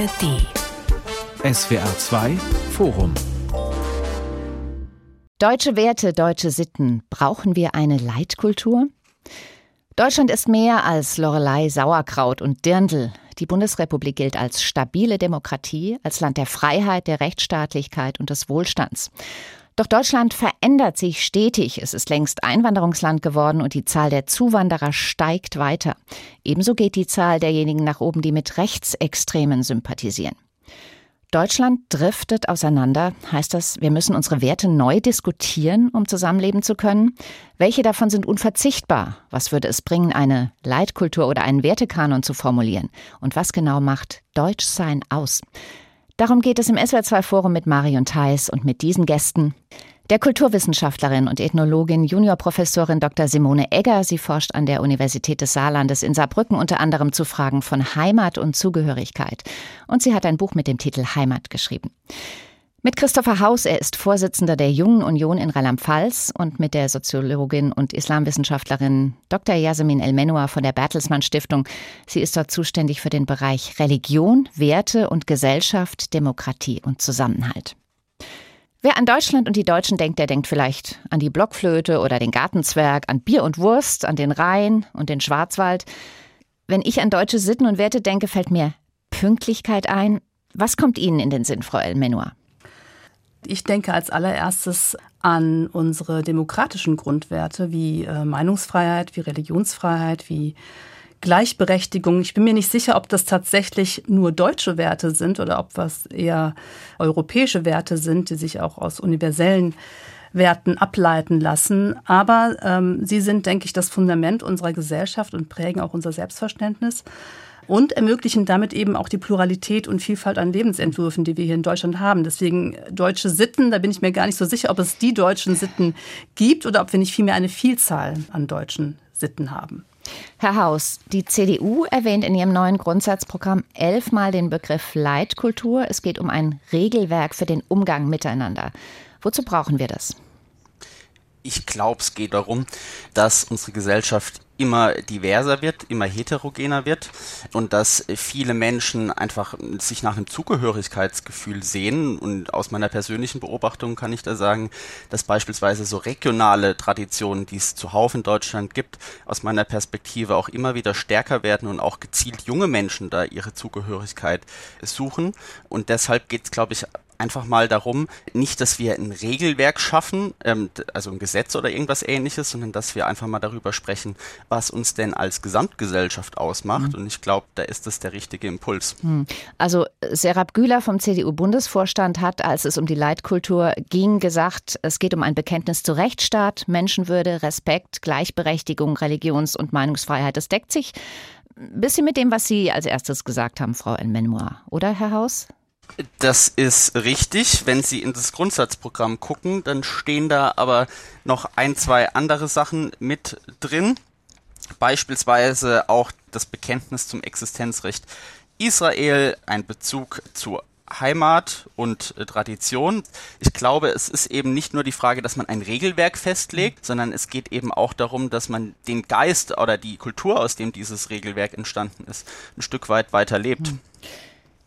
ARD. SWR 2 Forum. Deutsche Werte, deutsche Sitten. Brauchen wir eine Leitkultur? Deutschland ist mehr als Lorelei, Sauerkraut und Dirndl. Die Bundesrepublik gilt als stabile Demokratie, als Land der Freiheit, der Rechtsstaatlichkeit und des Wohlstands. Doch Deutschland verändert sich stetig. Es ist längst Einwanderungsland geworden und die Zahl der Zuwanderer steigt weiter. Ebenso geht die Zahl derjenigen nach oben, die mit Rechtsextremen sympathisieren. Deutschland driftet auseinander. Heißt das, wir müssen unsere Werte neu diskutieren, um zusammenleben zu können? Welche davon sind unverzichtbar? Was würde es bringen, eine Leitkultur oder einen Wertekanon zu formulieren? Und was genau macht Deutschsein aus? Darum geht es im SWR2 Forum mit Marion Theis und mit diesen Gästen. Der Kulturwissenschaftlerin und Ethnologin Juniorprofessorin Dr. Simone Egger. Sie forscht an der Universität des Saarlandes in Saarbrücken unter anderem zu Fragen von Heimat und Zugehörigkeit. Und sie hat ein Buch mit dem Titel Heimat geschrieben. Mit Christopher Haus, er ist Vorsitzender der Jungen Union in Rheinland-Pfalz und mit der Soziologin und Islamwissenschaftlerin Dr. Yasemin El-Menua von der Bertelsmann Stiftung. Sie ist dort zuständig für den Bereich Religion, Werte und Gesellschaft, Demokratie und Zusammenhalt. Wer an Deutschland und die Deutschen denkt, der denkt vielleicht an die Blockflöte oder den Gartenzwerg, an Bier und Wurst, an den Rhein und den Schwarzwald. Wenn ich an deutsche Sitten und Werte denke, fällt mir Pünktlichkeit ein. Was kommt Ihnen in den Sinn, Frau El-Menua? Ich denke als allererstes an unsere demokratischen Grundwerte wie äh, Meinungsfreiheit, wie Religionsfreiheit, wie Gleichberechtigung. Ich bin mir nicht sicher, ob das tatsächlich nur deutsche Werte sind oder ob was eher europäische Werte sind, die sich auch aus universellen Werten ableiten lassen. Aber ähm, sie sind, denke ich, das Fundament unserer Gesellschaft und prägen auch unser Selbstverständnis und ermöglichen damit eben auch die Pluralität und Vielfalt an Lebensentwürfen, die wir hier in Deutschland haben. Deswegen deutsche Sitten, da bin ich mir gar nicht so sicher, ob es die deutschen Sitten gibt oder ob wir nicht vielmehr eine Vielzahl an deutschen Sitten haben. Herr Haus, die CDU erwähnt in ihrem neuen Grundsatzprogramm elfmal den Begriff Leitkultur. Es geht um ein Regelwerk für den Umgang miteinander. Wozu brauchen wir das? Ich glaube, es geht darum, dass unsere Gesellschaft immer diverser wird, immer heterogener wird und dass viele Menschen einfach sich nach einem Zugehörigkeitsgefühl sehen. Und aus meiner persönlichen Beobachtung kann ich da sagen, dass beispielsweise so regionale Traditionen, die es zuhauf in Deutschland gibt, aus meiner Perspektive auch immer wieder stärker werden und auch gezielt junge Menschen da ihre Zugehörigkeit suchen. Und deshalb geht es, glaube ich, einfach mal darum, nicht, dass wir ein Regelwerk schaffen, ähm, also ein Gesetz oder irgendwas ähnliches, sondern dass wir einfach mal darüber sprechen, was uns denn als Gesamtgesellschaft ausmacht. Mhm. Und ich glaube, da ist das der richtige Impuls. Mhm. Also Serap Güler vom CDU-Bundesvorstand hat, als es um die Leitkultur ging, gesagt, es geht um ein Bekenntnis zu Rechtsstaat, Menschenwürde, Respekt, Gleichberechtigung, Religions- und Meinungsfreiheit. Das deckt sich ein bisschen mit dem, was Sie als erstes gesagt haben, Frau Enmenoir, oder Herr Haus? Das ist richtig. Wenn Sie in das Grundsatzprogramm gucken, dann stehen da aber noch ein, zwei andere Sachen mit drin. Beispielsweise auch das Bekenntnis zum Existenzrecht Israel, ein Bezug zur Heimat und Tradition. Ich glaube, es ist eben nicht nur die Frage, dass man ein Regelwerk festlegt, sondern es geht eben auch darum, dass man den Geist oder die Kultur, aus dem dieses Regelwerk entstanden ist, ein Stück weit weiterlebt. Hm.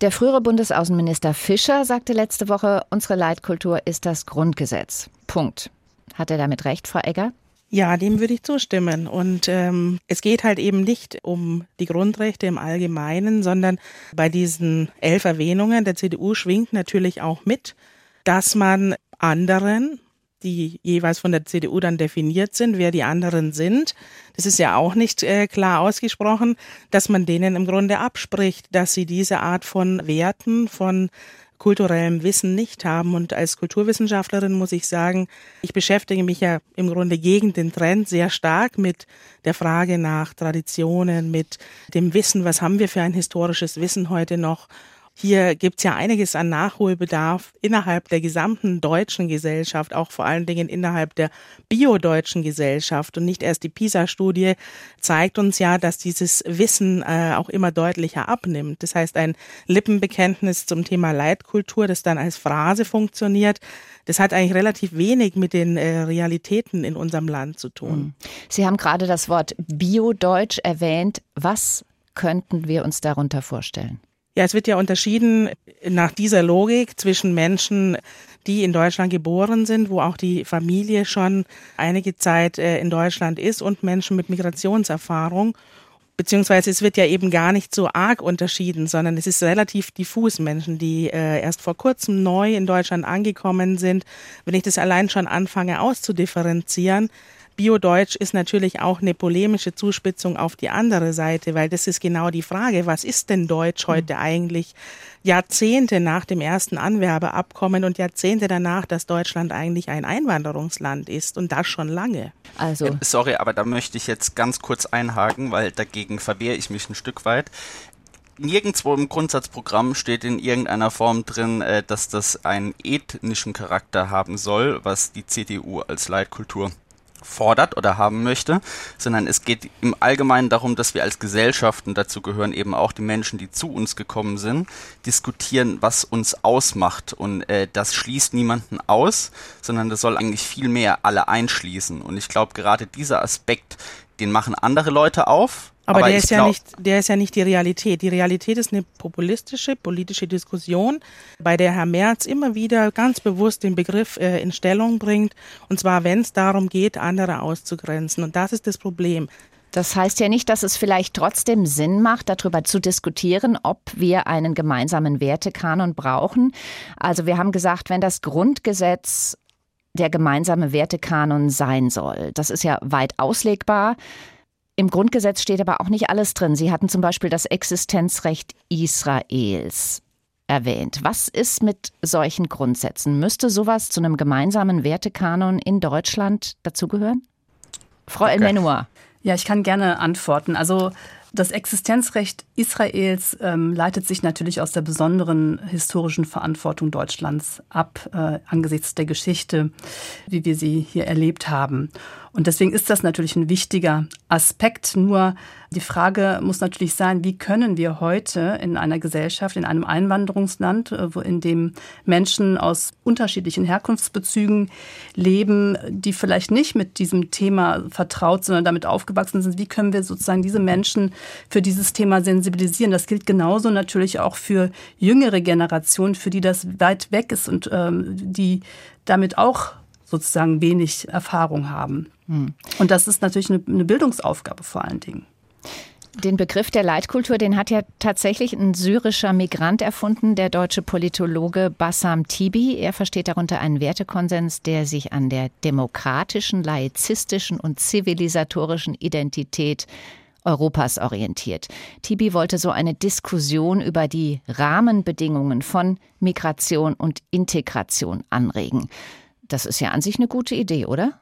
Der frühere Bundesaußenminister Fischer sagte letzte Woche, unsere Leitkultur ist das Grundgesetz. Punkt. Hat er damit recht, Frau Egger? Ja, dem würde ich zustimmen. Und ähm, es geht halt eben nicht um die Grundrechte im Allgemeinen, sondern bei diesen elf Erwähnungen der CDU schwingt natürlich auch mit, dass man anderen die jeweils von der CDU dann definiert sind, wer die anderen sind. Das ist ja auch nicht äh, klar ausgesprochen, dass man denen im Grunde abspricht, dass sie diese Art von Werten, von kulturellem Wissen nicht haben. Und als Kulturwissenschaftlerin muss ich sagen, ich beschäftige mich ja im Grunde gegen den Trend sehr stark mit der Frage nach Traditionen, mit dem Wissen, was haben wir für ein historisches Wissen heute noch hier gibt's ja einiges an Nachholbedarf innerhalb der gesamten deutschen Gesellschaft, auch vor allen Dingen innerhalb der biodeutschen Gesellschaft. Und nicht erst die PISA-Studie zeigt uns ja, dass dieses Wissen äh, auch immer deutlicher abnimmt. Das heißt, ein Lippenbekenntnis zum Thema Leitkultur, das dann als Phrase funktioniert, das hat eigentlich relativ wenig mit den äh, Realitäten in unserem Land zu tun. Hm. Sie haben gerade das Wort Biodeutsch erwähnt. Was könnten wir uns darunter vorstellen? Ja, es wird ja unterschieden nach dieser Logik zwischen Menschen, die in Deutschland geboren sind, wo auch die Familie schon einige Zeit äh, in Deutschland ist und Menschen mit Migrationserfahrung. Beziehungsweise es wird ja eben gar nicht so arg unterschieden, sondern es ist relativ diffus Menschen, die äh, erst vor kurzem neu in Deutschland angekommen sind. Wenn ich das allein schon anfange auszudifferenzieren, Biodeutsch ist natürlich auch eine polemische Zuspitzung auf die andere Seite, weil das ist genau die Frage, was ist denn Deutsch heute eigentlich? Jahrzehnte nach dem ersten Anwerbeabkommen und Jahrzehnte danach, dass Deutschland eigentlich ein Einwanderungsland ist und das schon lange. Also. Äh, sorry, aber da möchte ich jetzt ganz kurz einhaken, weil dagegen verwehre ich mich ein Stück weit nirgendwo im Grundsatzprogramm steht in irgendeiner Form drin, äh, dass das einen ethnischen Charakter haben soll, was die CDU als Leitkultur fordert oder haben möchte, sondern es geht im Allgemeinen darum, dass wir als Gesellschaften, dazu gehören eben auch die Menschen, die zu uns gekommen sind, diskutieren, was uns ausmacht. Und äh, das schließt niemanden aus, sondern das soll eigentlich viel mehr alle einschließen. Und ich glaube, gerade dieser Aspekt, den machen andere Leute auf, aber, aber der ist ja nicht, der ist ja nicht die Realität. Die Realität ist eine populistische politische Diskussion, bei der Herr Merz immer wieder ganz bewusst den Begriff äh, in Stellung bringt. Und zwar, wenn es darum geht, andere auszugrenzen. Und das ist das Problem. Das heißt ja nicht, dass es vielleicht trotzdem Sinn macht, darüber zu diskutieren, ob wir einen gemeinsamen Wertekanon brauchen. Also wir haben gesagt, wenn das Grundgesetz der gemeinsame Wertekanon sein soll. Das ist ja weit auslegbar. Im Grundgesetz steht aber auch nicht alles drin. Sie hatten zum Beispiel das Existenzrecht Israels erwähnt. Was ist mit solchen Grundsätzen? Müsste sowas zu einem gemeinsamen Wertekanon in Deutschland dazugehören? Frau okay. Elmenua. Ja, ich kann gerne antworten. Also das Existenzrecht Israels ähm, leitet sich natürlich aus der besonderen historischen Verantwortung Deutschlands ab, äh, angesichts der Geschichte, wie wir sie hier erlebt haben. Und deswegen ist das natürlich ein wichtiger Aspekt. Nur die Frage muss natürlich sein, wie können wir heute in einer Gesellschaft, in einem Einwanderungsland, äh, wo in dem Menschen aus unterschiedlichen Herkunftsbezügen leben, die vielleicht nicht mit diesem Thema vertraut, sondern damit aufgewachsen sind, wie können wir sozusagen diese Menschen für dieses Thema sensibilisieren? Das gilt genauso natürlich auch für jüngere Generationen, für die das weit weg ist und ähm, die damit auch sozusagen wenig Erfahrung haben. Hm. Und das ist natürlich eine, eine Bildungsaufgabe vor allen Dingen. Den Begriff der Leitkultur, den hat ja tatsächlich ein syrischer Migrant erfunden, der deutsche Politologe Bassam Tibi. Er versteht darunter einen Wertekonsens, der sich an der demokratischen, laizistischen und zivilisatorischen Identität Europas orientiert. Tibi wollte so eine Diskussion über die Rahmenbedingungen von Migration und Integration anregen. Das ist ja an sich eine gute Idee, oder?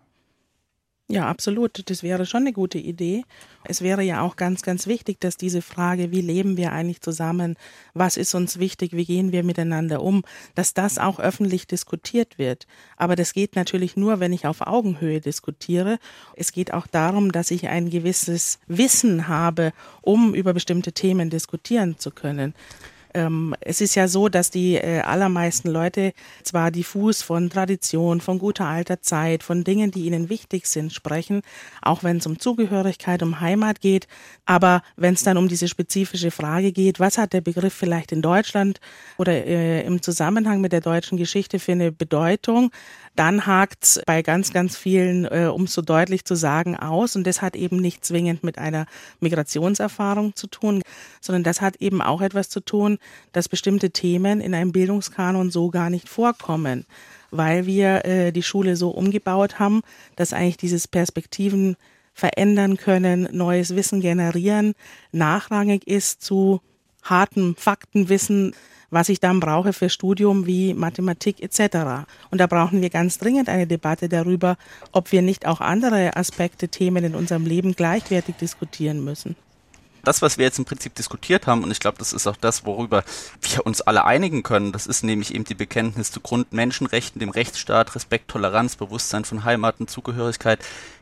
Ja, absolut. Das wäre schon eine gute Idee. Es wäre ja auch ganz, ganz wichtig, dass diese Frage, wie leben wir eigentlich zusammen, was ist uns wichtig, wie gehen wir miteinander um, dass das auch öffentlich diskutiert wird. Aber das geht natürlich nur, wenn ich auf Augenhöhe diskutiere. Es geht auch darum, dass ich ein gewisses Wissen habe, um über bestimmte Themen diskutieren zu können. Ähm, es ist ja so, dass die äh, allermeisten Leute zwar diffus von Tradition, von guter alter Zeit, von Dingen, die ihnen wichtig sind, sprechen, auch wenn es um Zugehörigkeit, um Heimat geht. Aber wenn es dann um diese spezifische Frage geht, was hat der Begriff vielleicht in Deutschland oder äh, im Zusammenhang mit der deutschen Geschichte für eine Bedeutung, dann hakt's bei ganz, ganz vielen, äh, um so deutlich zu sagen, aus. Und das hat eben nicht zwingend mit einer Migrationserfahrung zu tun, sondern das hat eben auch etwas zu tun, dass bestimmte Themen in einem Bildungskanon so gar nicht vorkommen, weil wir äh, die Schule so umgebaut haben, dass eigentlich dieses Perspektiven verändern können, neues Wissen generieren, nachrangig ist zu hartem Faktenwissen, was ich dann brauche für Studium wie Mathematik etc. Und da brauchen wir ganz dringend eine Debatte darüber, ob wir nicht auch andere Aspekte, Themen in unserem Leben gleichwertig diskutieren müssen das, was wir jetzt im Prinzip diskutiert haben, und ich glaube, das ist auch das, worüber wir uns alle einigen können, das ist nämlich eben die Bekenntnis zu Grundmenschenrechten, dem Rechtsstaat, Respekt, Toleranz, Bewusstsein von Heimat und Zugehörigkeit,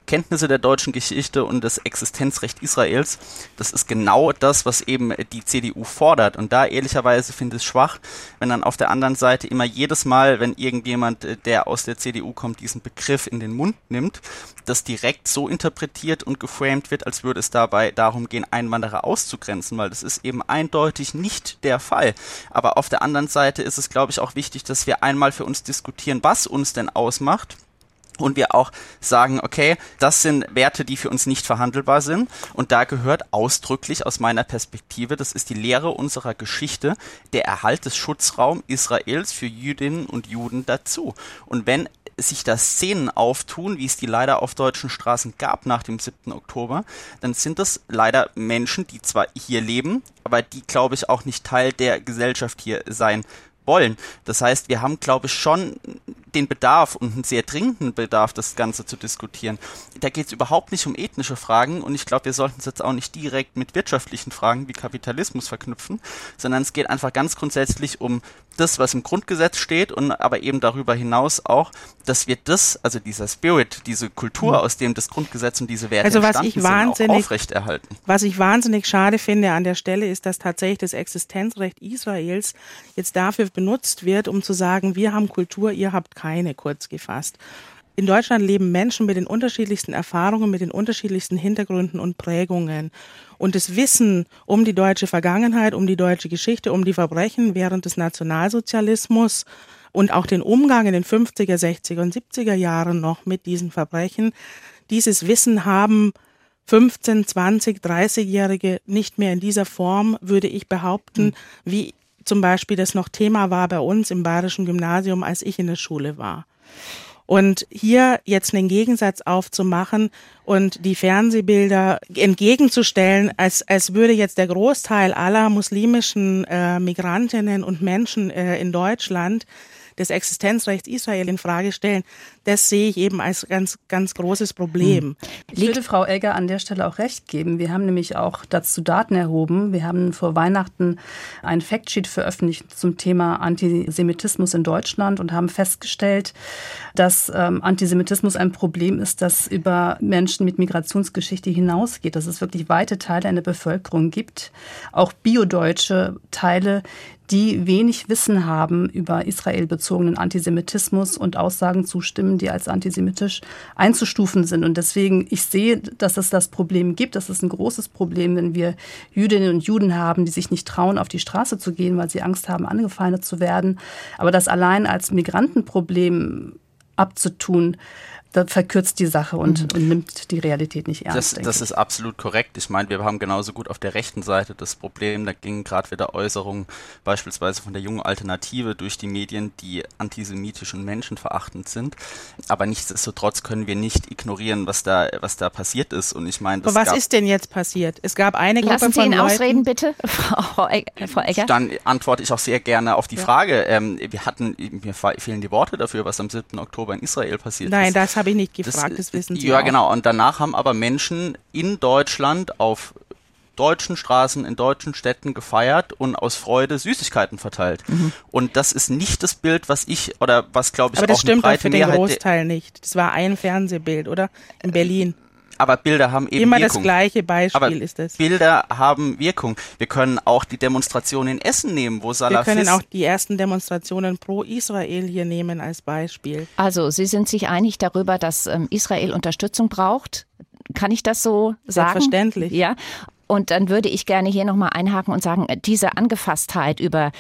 Kenntnisse der deutschen Geschichte und das Existenzrecht Israels. Das ist genau das, was eben die CDU fordert. Und da ehrlicherweise finde ich es schwach, wenn dann auf der anderen Seite immer jedes Mal, wenn irgendjemand, äh, der aus der CDU kommt, diesen Begriff in den Mund nimmt, das direkt so interpretiert und geframed wird, als würde es dabei darum gehen, Einwanderer auszugrenzen, weil das ist eben eindeutig nicht der Fall. Aber auf der anderen Seite ist es, glaube ich, auch wichtig, dass wir einmal für uns diskutieren, was uns denn ausmacht und wir auch sagen, okay, das sind Werte, die für uns nicht verhandelbar sind. Und da gehört ausdrücklich aus meiner Perspektive, das ist die Lehre unserer Geschichte, der Erhalt des Schutzraums Israels für Jüdinnen und Juden dazu. Und wenn sich da Szenen auftun, wie es die leider auf deutschen Straßen gab nach dem 7. Oktober, dann sind das leider Menschen, die zwar hier leben, aber die, glaube ich, auch nicht Teil der Gesellschaft hier sein wollen. Das heißt, wir haben, glaube ich, schon den Bedarf und einen sehr dringenden Bedarf, das Ganze zu diskutieren. Da geht es überhaupt nicht um ethnische Fragen und ich glaube, wir sollten es jetzt auch nicht direkt mit wirtschaftlichen Fragen wie Kapitalismus verknüpfen, sondern es geht einfach ganz grundsätzlich um das, was im Grundgesetz steht und aber eben darüber hinaus auch, dass wir das, also dieser Spirit, diese Kultur, mhm. aus dem das Grundgesetz und diese Werte also was ich wahnsinnig, sind, aufrechterhalten. Was ich wahnsinnig schade finde an der Stelle ist, dass tatsächlich das Existenzrecht Israels jetzt dafür benutzt wird, um zu sagen, wir haben Kultur, ihr habt keine, kurz gefasst. In Deutschland leben Menschen mit den unterschiedlichsten Erfahrungen, mit den unterschiedlichsten Hintergründen und Prägungen. Und das Wissen um die deutsche Vergangenheit, um die deutsche Geschichte, um die Verbrechen während des Nationalsozialismus und auch den Umgang in den 50er, 60er und 70er Jahren noch mit diesen Verbrechen, dieses Wissen haben 15, 20, 30-Jährige nicht mehr in dieser Form, würde ich behaupten, hm. wie zum Beispiel das noch Thema war bei uns im Bayerischen Gymnasium, als ich in der Schule war. Und hier jetzt einen Gegensatz aufzumachen und die Fernsehbilder entgegenzustellen, als, als würde jetzt der Großteil aller muslimischen äh, Migrantinnen und Menschen äh, in Deutschland des Existenzrechts Israel in Frage stellen, das sehe ich eben als ganz, ganz großes Problem. Hm. Ich würde Frau Egger an der Stelle auch recht geben. Wir haben nämlich auch dazu Daten erhoben. Wir haben vor Weihnachten ein Factsheet veröffentlicht zum Thema Antisemitismus in Deutschland und haben festgestellt, dass ähm, Antisemitismus ein Problem ist, das über Menschen mit Migrationsgeschichte hinausgeht, dass es wirklich weite Teile einer Bevölkerung gibt, auch biodeutsche Teile, die wenig Wissen haben über israelbezogenen Antisemitismus und Aussagen zustimmen, die als antisemitisch einzustufen sind. Und deswegen, ich sehe, dass es das Problem gibt. Das ist ein großes Problem, wenn wir Jüdinnen und Juden haben, die sich nicht trauen, auf die Straße zu gehen, weil sie Angst haben, angefeindet zu werden. Aber das allein als Migrantenproblem abzutun, verkürzt die Sache und, mhm. und, nimmt die Realität nicht ernst. Das, das ist absolut korrekt. Ich meine, wir haben genauso gut auf der rechten Seite das Problem, da gingen gerade wieder Äußerungen beispielsweise von der jungen Alternative durch die Medien, die antisemitisch und menschenverachtend sind. Aber nichtsdestotrotz können wir nicht ignorieren, was da, was da passiert ist. Und ich meine, das Aber was ist denn jetzt passiert? Es gab eine Gruppe Lassen Sie ihn Leuten ausreden, bitte, Frau, Egger. Dann antworte ich auch sehr gerne auf die ja. Frage. Ähm, wir hatten, mir fehlen die Worte dafür, was am 7. Oktober in Israel passiert Nein, ist. Nein, das habe ich nicht gefragt, das, das wissen Sie Ja, auch. genau. Und danach haben aber Menschen in Deutschland auf deutschen Straßen, in deutschen Städten gefeiert und aus Freude Süßigkeiten verteilt. Mhm. Und das ist nicht das Bild, was ich oder was glaube ich aber das auch stimmt eine breite auch für den Großteil nicht. Das war ein Fernsehbild, oder? In Berlin aber Bilder haben eben Immer Wirkung. das gleiche Beispiel aber ist es. Bilder haben Wirkung. Wir können auch die Demonstration in Essen nehmen, wo Salafist... Wir können auch die ersten Demonstrationen pro Israel hier nehmen als Beispiel. Also Sie sind sich einig darüber, dass ähm, Israel Unterstützung braucht. Kann ich das so sagen? Selbstverständlich. Ja. Und dann würde ich gerne hier nochmal einhaken und sagen, diese Angefasstheit über,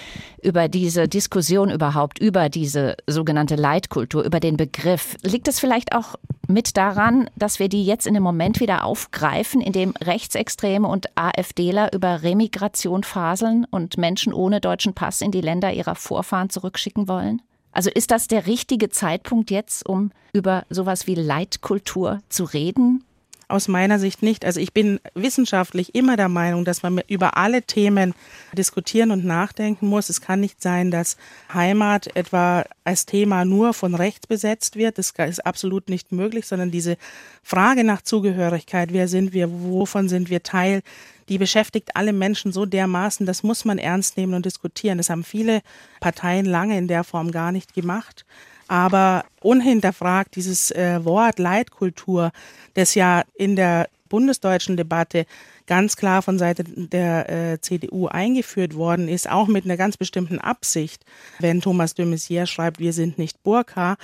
über diese Diskussion überhaupt, über diese sogenannte Leitkultur, über den Begriff, liegt es vielleicht auch mit daran, dass wir die jetzt in dem Moment wieder aufgreifen, in dem Rechtsextreme und AfDler über Remigration faseln und Menschen ohne deutschen Pass in die Länder ihrer Vorfahren zurückschicken wollen? Also ist das der richtige Zeitpunkt jetzt, um über sowas wie Leitkultur zu reden? Aus meiner Sicht nicht. Also ich bin wissenschaftlich immer der Meinung, dass man über alle Themen diskutieren und nachdenken muss. Es kann nicht sein, dass Heimat etwa als Thema nur von rechts besetzt wird. Das ist absolut nicht möglich, sondern diese Frage nach Zugehörigkeit, wer sind wir, wovon sind wir Teil, die beschäftigt alle Menschen so dermaßen, das muss man ernst nehmen und diskutieren. Das haben viele Parteien lange in der Form gar nicht gemacht. Aber unhinterfragt dieses äh, Wort Leitkultur, das ja in der bundesdeutschen Debatte ganz klar von Seite der äh, CDU eingeführt worden ist, auch mit einer ganz bestimmten Absicht, wenn Thomas de Maizière schreibt, wir sind nicht Burka.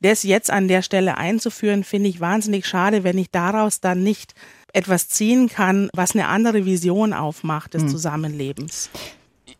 Das jetzt an der Stelle einzuführen, finde ich wahnsinnig schade, wenn ich daraus dann nicht etwas ziehen kann, was eine andere Vision aufmacht des hm. Zusammenlebens.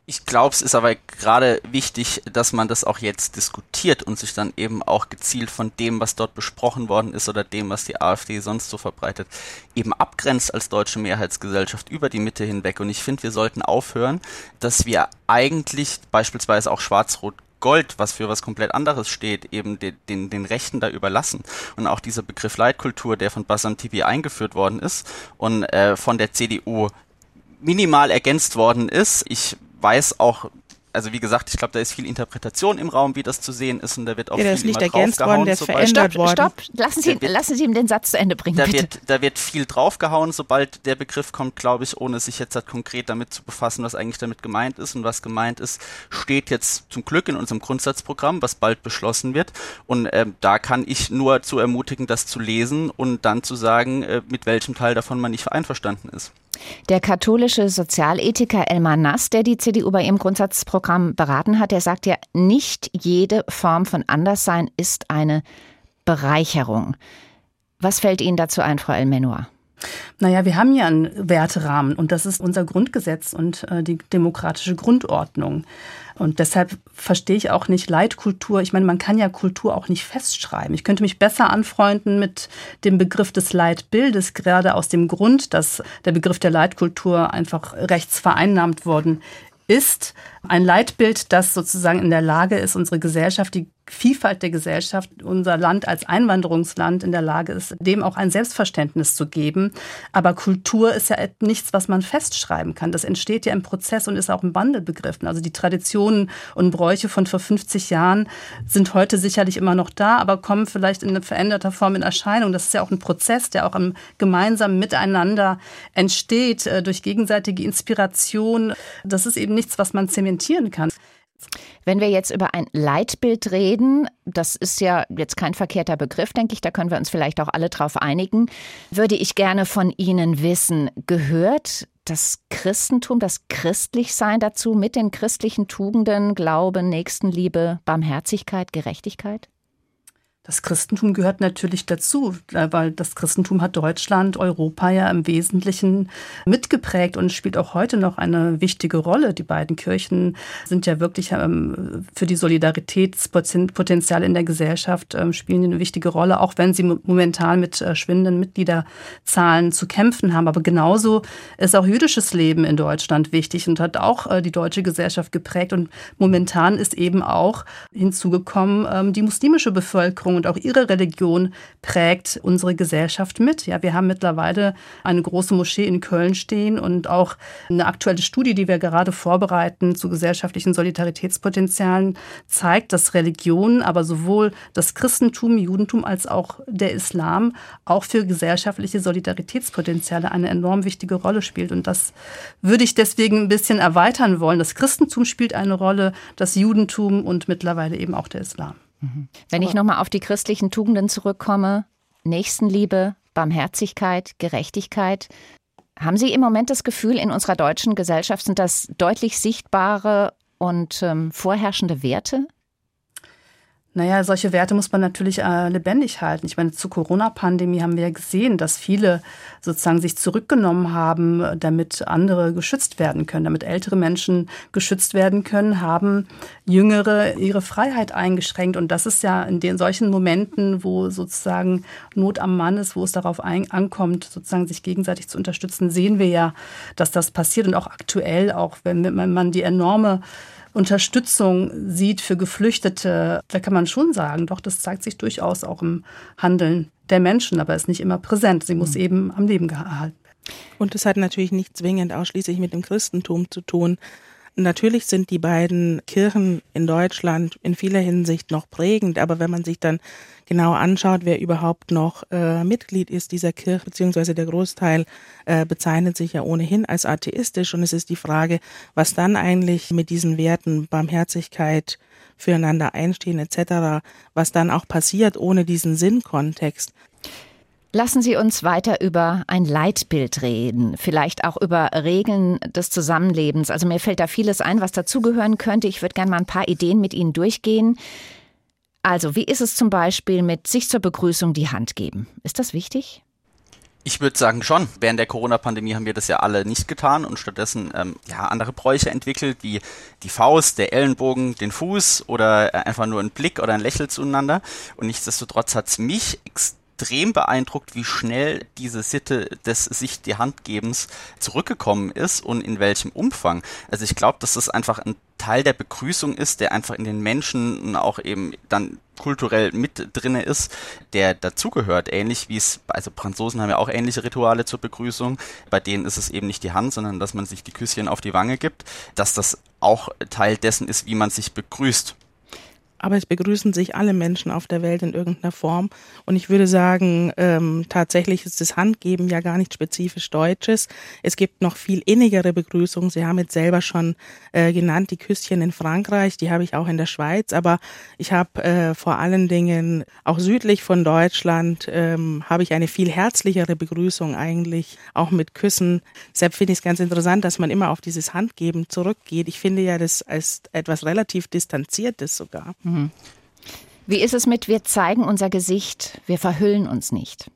Ich glaube, es ist aber gerade wichtig, dass man das auch jetzt diskutiert und sich dann eben auch gezielt von dem, was dort besprochen worden ist oder dem, was die AfD sonst so verbreitet, eben abgrenzt als deutsche Mehrheitsgesellschaft über die Mitte hinweg. Und ich finde, wir sollten aufhören, dass wir eigentlich beispielsweise auch Schwarz-Rot Gold, was für was komplett anderes steht, eben den, den, den Rechten da überlassen. Und auch dieser Begriff Leitkultur, der von Bassam TV eingeführt worden ist und äh, von der CDU minimal ergänzt worden ist. Ich weiß auch, also wie gesagt, ich glaube, da ist viel Interpretation im Raum, wie das zu sehen ist, und da wird auch ja, viel ist nicht ergänzt worden, der ist verändert stopp, worden. Stopp, lassen Sie, wird, lassen Sie ihm den Satz zu Ende bringen, da bitte. Wird, da wird viel draufgehauen, sobald der Begriff kommt, glaube ich, ohne sich jetzt halt konkret damit zu befassen, was eigentlich damit gemeint ist. Und was gemeint ist, steht jetzt zum Glück in unserem Grundsatzprogramm, was bald beschlossen wird. Und ähm, da kann ich nur zu ermutigen, das zu lesen und dann zu sagen, äh, mit welchem Teil davon man nicht einverstanden ist. Der katholische Sozialethiker Elmar Nass, der die CDU bei ihrem Grundsatzprogramm beraten hat, der sagt ja, nicht jede Form von Anderssein ist eine Bereicherung. Was fällt Ihnen dazu ein, Frau Elmenoir? Naja, wir haben ja einen Werterahmen und das ist unser Grundgesetz und äh, die demokratische Grundordnung. Und deshalb verstehe ich auch nicht Leitkultur. Ich meine, man kann ja Kultur auch nicht festschreiben. Ich könnte mich besser anfreunden mit dem Begriff des Leitbildes, gerade aus dem Grund, dass der Begriff der Leitkultur einfach rechts vereinnahmt worden ist. Ein Leitbild, das sozusagen in der Lage ist, unsere Gesellschaft, die Vielfalt der Gesellschaft, unser Land als Einwanderungsland in der Lage ist, dem auch ein Selbstverständnis zu geben. Aber Kultur ist ja nichts, was man festschreiben kann. Das entsteht ja im Prozess und ist auch im Wandel begriffen. Also die Traditionen und Bräuche von vor 50 Jahren sind heute sicherlich immer noch da, aber kommen vielleicht in veränderter Form in Erscheinung. Das ist ja auch ein Prozess, der auch im gemeinsamen Miteinander entsteht, äh, durch gegenseitige Inspiration. Das ist eben nichts, was man zementieren kann. Wenn wir jetzt über ein Leitbild reden, das ist ja jetzt kein verkehrter Begriff, denke ich, da können wir uns vielleicht auch alle drauf einigen, würde ich gerne von Ihnen wissen, gehört das Christentum, das Christlichsein dazu mit den christlichen Tugenden, Glaube, Nächstenliebe, Barmherzigkeit, Gerechtigkeit? Das Christentum gehört natürlich dazu, äh, weil das Christentum hat Deutschland, Europa ja im Wesentlichen mitgeprägt und spielt auch heute noch eine wichtige Rolle. Die beiden Kirchen sind ja wirklich ähm, für die Solidaritätspotenziale in der Gesellschaft ähm, spielen eine wichtige Rolle, auch wenn sie momentan mit äh, schwindenden Mitgliederzahlen zu kämpfen haben. Aber genauso ist auch jüdisches Leben in Deutschland wichtig und hat auch äh, die deutsche Gesellschaft geprägt. Und momentan ist eben auch hinzugekommen ähm, die muslimische Bevölkerung und auch ihre Religion prägt unsere Gesellschaft mit. Ja, wir haben mittlerweile eine große Moschee in Köln stehen und auch eine aktuelle Studie, die wir gerade vorbereiten zu gesellschaftlichen Solidaritätspotenzialen, zeigt, dass Religion, aber sowohl das Christentum, Judentum als auch der Islam auch für gesellschaftliche Solidaritätspotenziale eine enorm wichtige Rolle spielt. Und das würde ich deswegen ein bisschen erweitern wollen. Das Christentum spielt eine Rolle, das Judentum und mittlerweile eben auch der Islam. Mhm. Wenn ich nochmal auf die christlichen Tugenden zurückkomme, Nächstenliebe, Barmherzigkeit, Gerechtigkeit, haben Sie im Moment das Gefühl, in unserer deutschen Gesellschaft sind das deutlich sichtbare und ähm, vorherrschende Werte? Naja, solche Werte muss man natürlich äh, lebendig halten. Ich meine, zur Corona-Pandemie haben wir ja gesehen, dass viele sozusagen sich zurückgenommen haben, damit andere geschützt werden können, damit ältere Menschen geschützt werden können, haben Jüngere ihre Freiheit eingeschränkt. Und das ist ja in den solchen Momenten, wo sozusagen Not am Mann ist, wo es darauf ein, ankommt, sozusagen sich gegenseitig zu unterstützen, sehen wir ja, dass das passiert. Und auch aktuell, auch wenn man die enorme Unterstützung sieht für Geflüchtete, da kann man schon sagen, doch, das zeigt sich durchaus auch im Handeln der Menschen, aber ist nicht immer präsent. Sie muss mhm. eben am Leben gehalten werden. Und es hat natürlich nicht zwingend ausschließlich mit dem Christentum zu tun. Natürlich sind die beiden Kirchen in Deutschland in vieler Hinsicht noch prägend, aber wenn man sich dann genau anschaut, wer überhaupt noch äh, Mitglied ist dieser Kirche, beziehungsweise der Großteil äh, bezeichnet sich ja ohnehin als atheistisch und es ist die Frage, was dann eigentlich mit diesen Werten Barmherzigkeit, füreinander einstehen etc., was dann auch passiert ohne diesen Sinnkontext. Lassen Sie uns weiter über ein Leitbild reden, vielleicht auch über Regeln des Zusammenlebens. Also mir fällt da vieles ein, was dazugehören könnte. Ich würde gerne mal ein paar Ideen mit Ihnen durchgehen. Also, wie ist es zum Beispiel mit sich zur Begrüßung die Hand geben? Ist das wichtig? Ich würde sagen schon. Während der Corona-Pandemie haben wir das ja alle nicht getan und stattdessen ähm, ja andere Bräuche entwickelt, wie die Faust, der Ellenbogen, den Fuß oder einfach nur ein Blick oder ein Lächeln zueinander. Und nichtsdestotrotz hat's mich extrem extrem beeindruckt, wie schnell diese Sitte des sich die Handgebens zurückgekommen ist und in welchem Umfang. Also ich glaube, dass das einfach ein Teil der Begrüßung ist, der einfach in den Menschen auch eben dann kulturell mit drinne ist, der dazugehört, ähnlich wie es, also Franzosen haben ja auch ähnliche Rituale zur Begrüßung, bei denen ist es eben nicht die Hand, sondern dass man sich die Küsschen auf die Wange gibt, dass das auch Teil dessen ist, wie man sich begrüßt aber es begrüßen sich alle Menschen auf der Welt in irgendeiner Form. Und ich würde sagen, ähm, tatsächlich ist das Handgeben ja gar nicht spezifisch Deutsches. Es gibt noch viel innigere Begrüßungen. Sie haben jetzt selber schon äh, genannt, die Küsschen in Frankreich, die habe ich auch in der Schweiz. Aber ich habe äh, vor allen Dingen auch südlich von Deutschland ähm, habe ich eine viel herzlichere Begrüßung eigentlich, auch mit Küssen. Deshalb finde ich es ganz interessant, dass man immer auf dieses Handgeben zurückgeht. Ich finde ja das als etwas relativ Distanziertes sogar. Mhm. Wie ist es mit wir zeigen unser Gesicht, wir verhüllen uns nicht?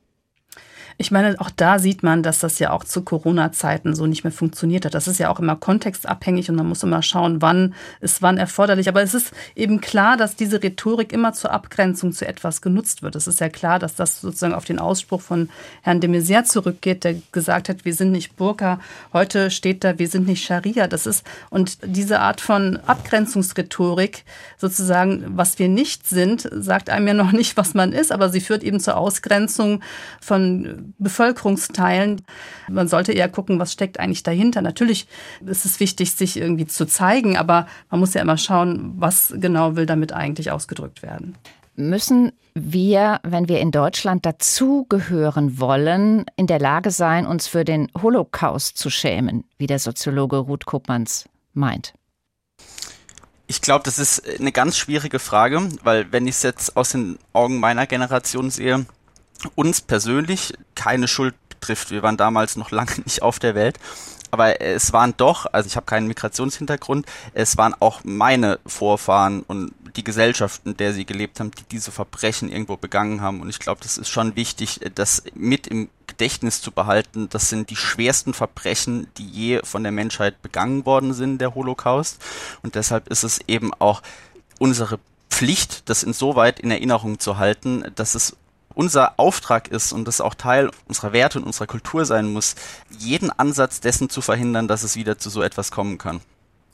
Ich meine, auch da sieht man, dass das ja auch zu Corona-Zeiten so nicht mehr funktioniert hat. Das ist ja auch immer kontextabhängig und man muss immer schauen, wann ist wann erforderlich. Aber es ist eben klar, dass diese Rhetorik immer zur Abgrenzung zu etwas genutzt wird. Es ist ja klar, dass das sozusagen auf den Ausspruch von Herrn de Maizière zurückgeht, der gesagt hat, wir sind nicht Burka. Heute steht da, wir sind nicht Scharia. Das ist, und diese Art von Abgrenzungsrhetorik, sozusagen, was wir nicht sind, sagt einem ja noch nicht, was man ist, aber sie führt eben zur Ausgrenzung von Bevölkerungsteilen. Man sollte eher gucken, was steckt eigentlich dahinter. Natürlich ist es wichtig, sich irgendwie zu zeigen, aber man muss ja immer schauen, was genau will damit eigentlich ausgedrückt werden. Müssen wir, wenn wir in Deutschland dazugehören wollen, in der Lage sein, uns für den Holocaust zu schämen, wie der Soziologe Ruth Koopmans meint? Ich glaube, das ist eine ganz schwierige Frage, weil wenn ich es jetzt aus den Augen meiner Generation sehe, uns persönlich keine Schuld betrifft. Wir waren damals noch lange nicht auf der Welt. Aber es waren doch, also ich habe keinen Migrationshintergrund, es waren auch meine Vorfahren und die Gesellschaft, in der sie gelebt haben, die diese Verbrechen irgendwo begangen haben. Und ich glaube, das ist schon wichtig, das mit im Gedächtnis zu behalten. Das sind die schwersten Verbrechen, die je von der Menschheit begangen worden sind, der Holocaust. Und deshalb ist es eben auch unsere Pflicht, das insoweit in Erinnerung zu halten, dass es unser Auftrag ist und das auch Teil unserer Werte und unserer Kultur sein muss, jeden Ansatz dessen zu verhindern, dass es wieder zu so etwas kommen kann.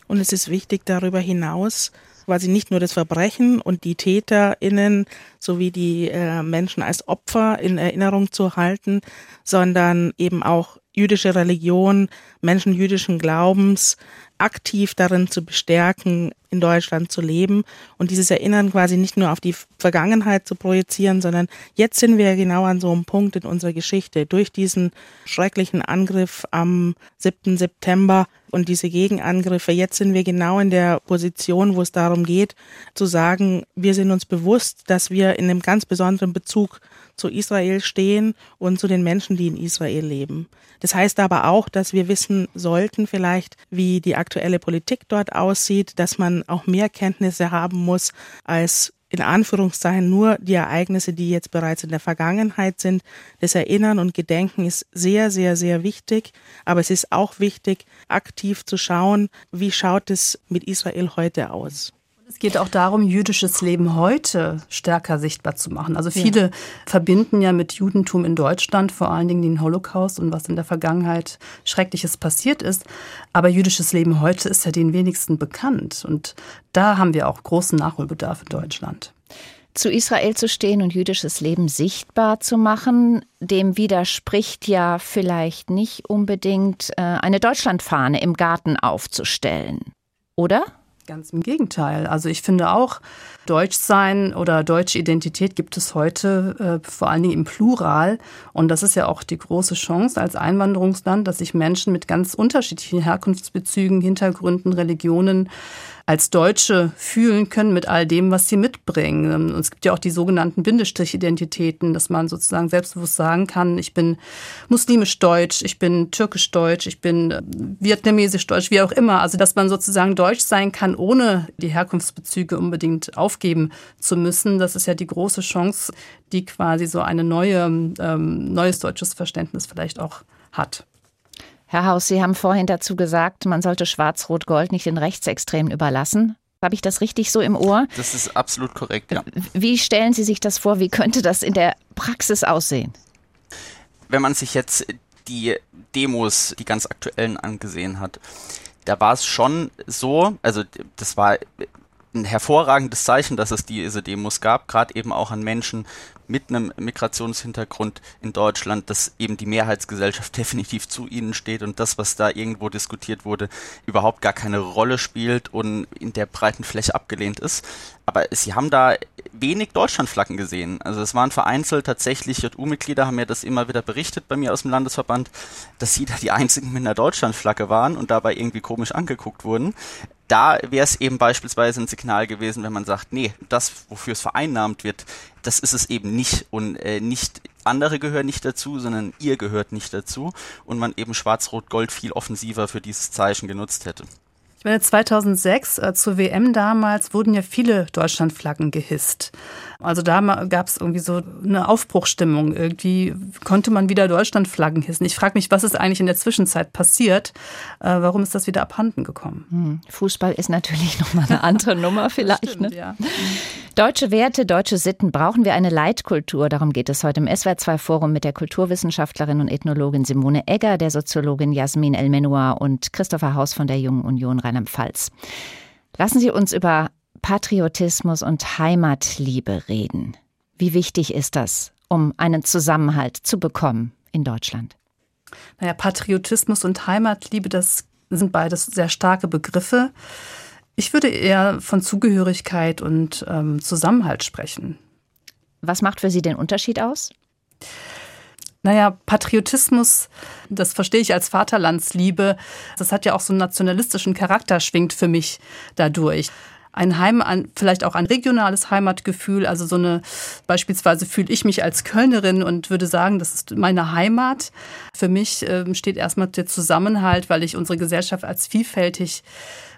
Und es ist wichtig darüber hinaus, quasi nicht nur das Verbrechen und die TäterInnen sowie die äh, Menschen als Opfer in Erinnerung zu halten, sondern eben auch jüdische Religion, Menschen jüdischen Glaubens aktiv darin zu bestärken, in Deutschland zu leben und dieses Erinnern quasi nicht nur auf die Vergangenheit zu projizieren, sondern jetzt sind wir genau an so einem Punkt in unserer Geschichte. Durch diesen schrecklichen Angriff am 7. September und diese Gegenangriffe, jetzt sind wir genau in der Position, wo es darum geht, zu sagen, wir sind uns bewusst, dass wir in einem ganz besonderen Bezug zu Israel stehen und zu den Menschen, die in Israel leben. Das heißt aber auch, dass wir wissen sollten vielleicht, wie die aktuelle Politik dort aussieht, dass man auch mehr Kenntnisse haben muss als in Anführungszeichen nur die Ereignisse, die jetzt bereits in der Vergangenheit sind. Das Erinnern und Gedenken ist sehr, sehr, sehr wichtig. Aber es ist auch wichtig, aktiv zu schauen, wie schaut es mit Israel heute aus. Es geht auch darum, jüdisches Leben heute stärker sichtbar zu machen. Also viele ja. verbinden ja mit Judentum in Deutschland vor allen Dingen den Holocaust und was in der Vergangenheit Schreckliches passiert ist. Aber jüdisches Leben heute ist ja den wenigsten bekannt. Und da haben wir auch großen Nachholbedarf in Deutschland zu Israel zu stehen und jüdisches Leben sichtbar zu machen, dem widerspricht ja vielleicht nicht unbedingt äh, eine Deutschlandfahne im Garten aufzustellen. Oder? Ganz im Gegenteil. Also ich finde auch, Deutschsein oder deutsche Identität gibt es heute äh, vor allen Dingen im Plural. Und das ist ja auch die große Chance als Einwanderungsland, dass sich Menschen mit ganz unterschiedlichen Herkunftsbezügen, Hintergründen, Religionen als Deutsche fühlen können mit all dem, was sie mitbringen. Und es gibt ja auch die sogenannten Bindestrich-Identitäten, dass man sozusagen selbstbewusst sagen kann, ich bin muslimisch-deutsch, ich bin türkisch-deutsch, ich bin äh, vietnamesisch-deutsch, wie auch immer. Also dass man sozusagen deutsch sein kann, ohne die Herkunftsbezüge unbedingt aufgeben zu müssen. Das ist ja die große Chance, die quasi so eine neue, ähm, neues deutsches Verständnis vielleicht auch hat. Herr Haus, Sie haben vorhin dazu gesagt, man sollte Schwarz-Rot-Gold nicht den Rechtsextremen überlassen. Habe ich das richtig so im Ohr? Das ist absolut korrekt, ja. Wie stellen Sie sich das vor? Wie könnte das in der Praxis aussehen? Wenn man sich jetzt die Demos, die ganz aktuellen angesehen hat, da war es schon so, also das war ein hervorragendes Zeichen, dass es diese Demos gab, gerade eben auch an Menschen mit einem Migrationshintergrund in Deutschland, dass eben die Mehrheitsgesellschaft definitiv zu ihnen steht und das, was da irgendwo diskutiert wurde, überhaupt gar keine Rolle spielt und in der breiten Fläche abgelehnt ist. Aber sie haben da wenig Deutschlandflaggen gesehen. Also es waren vereinzelt tatsächlich JU-Mitglieder, haben mir das immer wieder berichtet bei mir aus dem Landesverband, dass sie da die einzigen mit einer Deutschlandflagge waren und dabei irgendwie komisch angeguckt wurden da wäre es eben beispielsweise ein Signal gewesen, wenn man sagt, nee, das, wofür es vereinnahmt wird, das ist es eben nicht und äh, nicht andere gehören nicht dazu, sondern ihr gehört nicht dazu und man eben Schwarz-Rot-Gold viel offensiver für dieses Zeichen genutzt hätte. Ich meine, 2006 äh, zur WM damals wurden ja viele Deutschlandflaggen gehisst. Also da gab es irgendwie so eine Aufbruchstimmung. Irgendwie konnte man wieder Deutschlandflaggen hissen. Ich frage mich, was ist eigentlich in der Zwischenzeit passiert? Äh, warum ist das wieder abhanden gekommen? Hm. Fußball ist natürlich nochmal eine andere Nummer vielleicht. Stimmt, ne? ja. Deutsche Werte, deutsche Sitten. Brauchen wir eine Leitkultur? Darum geht es heute im SWR2-Forum mit der Kulturwissenschaftlerin und Ethnologin Simone Egger, der Soziologin Jasmin El-Menoir und Christopher Haus von der Jungen Union Rheinland-Pfalz. Lassen Sie uns über Patriotismus und Heimatliebe reden. Wie wichtig ist das, um einen Zusammenhalt zu bekommen in Deutschland? Naja, Patriotismus und Heimatliebe, das sind beides sehr starke Begriffe. Ich würde eher von Zugehörigkeit und ähm, Zusammenhalt sprechen. Was macht für Sie den Unterschied aus? Naja, Patriotismus, das verstehe ich als Vaterlandsliebe. Das hat ja auch so einen nationalistischen Charakter, schwingt für mich dadurch ein Heim, ein, vielleicht auch ein regionales Heimatgefühl. Also so eine, beispielsweise fühle ich mich als Kölnerin und würde sagen, das ist meine Heimat. Für mich äh, steht erstmal der Zusammenhalt, weil ich unsere Gesellschaft als vielfältig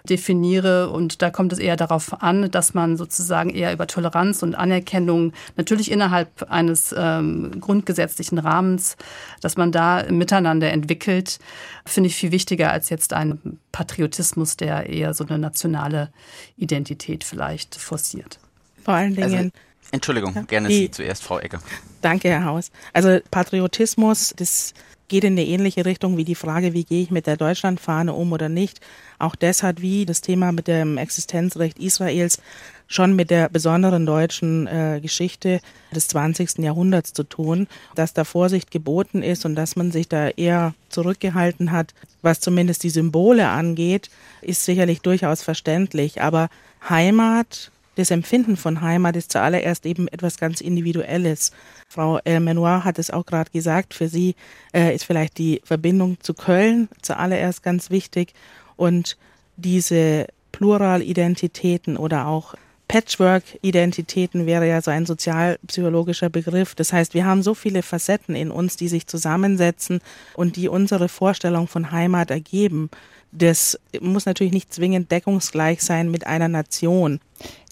definiere. Und da kommt es eher darauf an, dass man sozusagen eher über Toleranz und Anerkennung, natürlich innerhalb eines ähm, grundgesetzlichen Rahmens, dass man da Miteinander entwickelt, finde ich viel wichtiger als jetzt ein Patriotismus, der eher so eine nationale Identität vielleicht forciert. Vor allen Dingen. Also, Entschuldigung, gerne die, Sie zuerst, Frau Egger. Danke, Herr Haus. Also Patriotismus, das geht in eine ähnliche Richtung wie die Frage, wie gehe ich mit der Deutschlandfahne um oder nicht. Auch das hat wie das Thema mit dem Existenzrecht Israels schon mit der besonderen deutschen äh, Geschichte des 20. Jahrhunderts zu tun, dass da Vorsicht geboten ist und dass man sich da eher zurückgehalten hat, was zumindest die Symbole angeht, ist sicherlich durchaus verständlich. Aber Heimat, das Empfinden von Heimat ist zuallererst eben etwas ganz Individuelles. Frau Menoir hat es auch gerade gesagt, für sie äh, ist vielleicht die Verbindung zu Köln zuallererst ganz wichtig und diese Pluralidentitäten oder auch Patchwork-Identitäten wäre ja so ein sozialpsychologischer Begriff. Das heißt, wir haben so viele Facetten in uns, die sich zusammensetzen und die unsere Vorstellung von Heimat ergeben. Das muss natürlich nicht zwingend deckungsgleich sein mit einer Nation.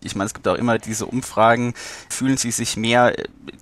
Ich meine, es gibt auch immer diese Umfragen, fühlen Sie sich mehr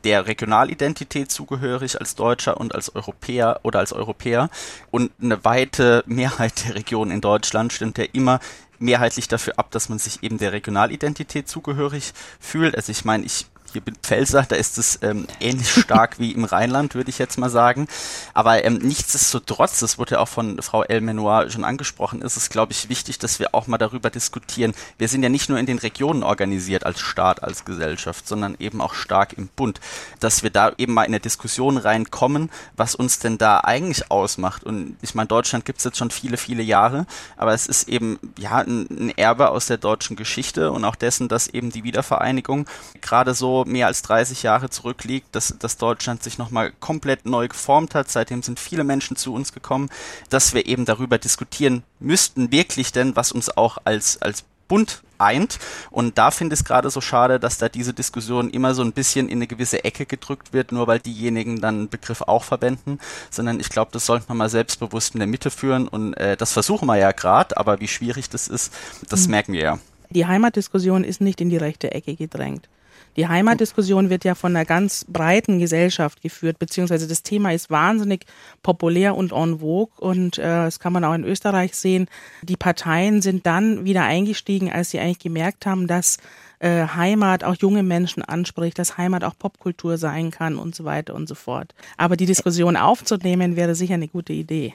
der Regionalidentität zugehörig als Deutscher und als Europäer oder als Europäer? Und eine weite Mehrheit der Regionen in Deutschland stimmt ja immer mehrheitlich dafür ab, dass man sich eben der Regionalidentität zugehörig fühlt. Also ich meine, ich hier Pfälzer, da ist es ähm, ähnlich stark wie im Rheinland, würde ich jetzt mal sagen. Aber ähm, nichtsdestotrotz, das wurde ja auch von Frau Elmenoir schon angesprochen, ist es, glaube ich, wichtig, dass wir auch mal darüber diskutieren. Wir sind ja nicht nur in den Regionen organisiert als Staat, als Gesellschaft, sondern eben auch stark im Bund, dass wir da eben mal in eine Diskussion reinkommen, was uns denn da eigentlich ausmacht. Und ich meine, Deutschland gibt es jetzt schon viele, viele Jahre, aber es ist eben ja ein, ein Erbe aus der deutschen Geschichte und auch dessen, dass eben die Wiedervereinigung gerade so mehr als 30 Jahre zurückliegt, dass, dass Deutschland sich nochmal komplett neu geformt hat. Seitdem sind viele Menschen zu uns gekommen, dass wir eben darüber diskutieren müssten, wirklich denn, was uns auch als, als Bund eint. Und da finde ich es gerade so schade, dass da diese Diskussion immer so ein bisschen in eine gewisse Ecke gedrückt wird, nur weil diejenigen dann einen Begriff auch verwenden, sondern ich glaube, das sollte man mal selbstbewusst in der Mitte führen und äh, das versuchen wir ja gerade, aber wie schwierig das ist, das mhm. merken wir ja. Die Heimatdiskussion ist nicht in die rechte Ecke gedrängt. Die Heimatdiskussion wird ja von einer ganz breiten Gesellschaft geführt, beziehungsweise das Thema ist wahnsinnig populär und en vogue und äh, das kann man auch in Österreich sehen. Die Parteien sind dann wieder eingestiegen, als sie eigentlich gemerkt haben, dass äh, Heimat auch junge Menschen anspricht, dass Heimat auch Popkultur sein kann und so weiter und so fort. Aber die Diskussion aufzunehmen wäre sicher eine gute Idee.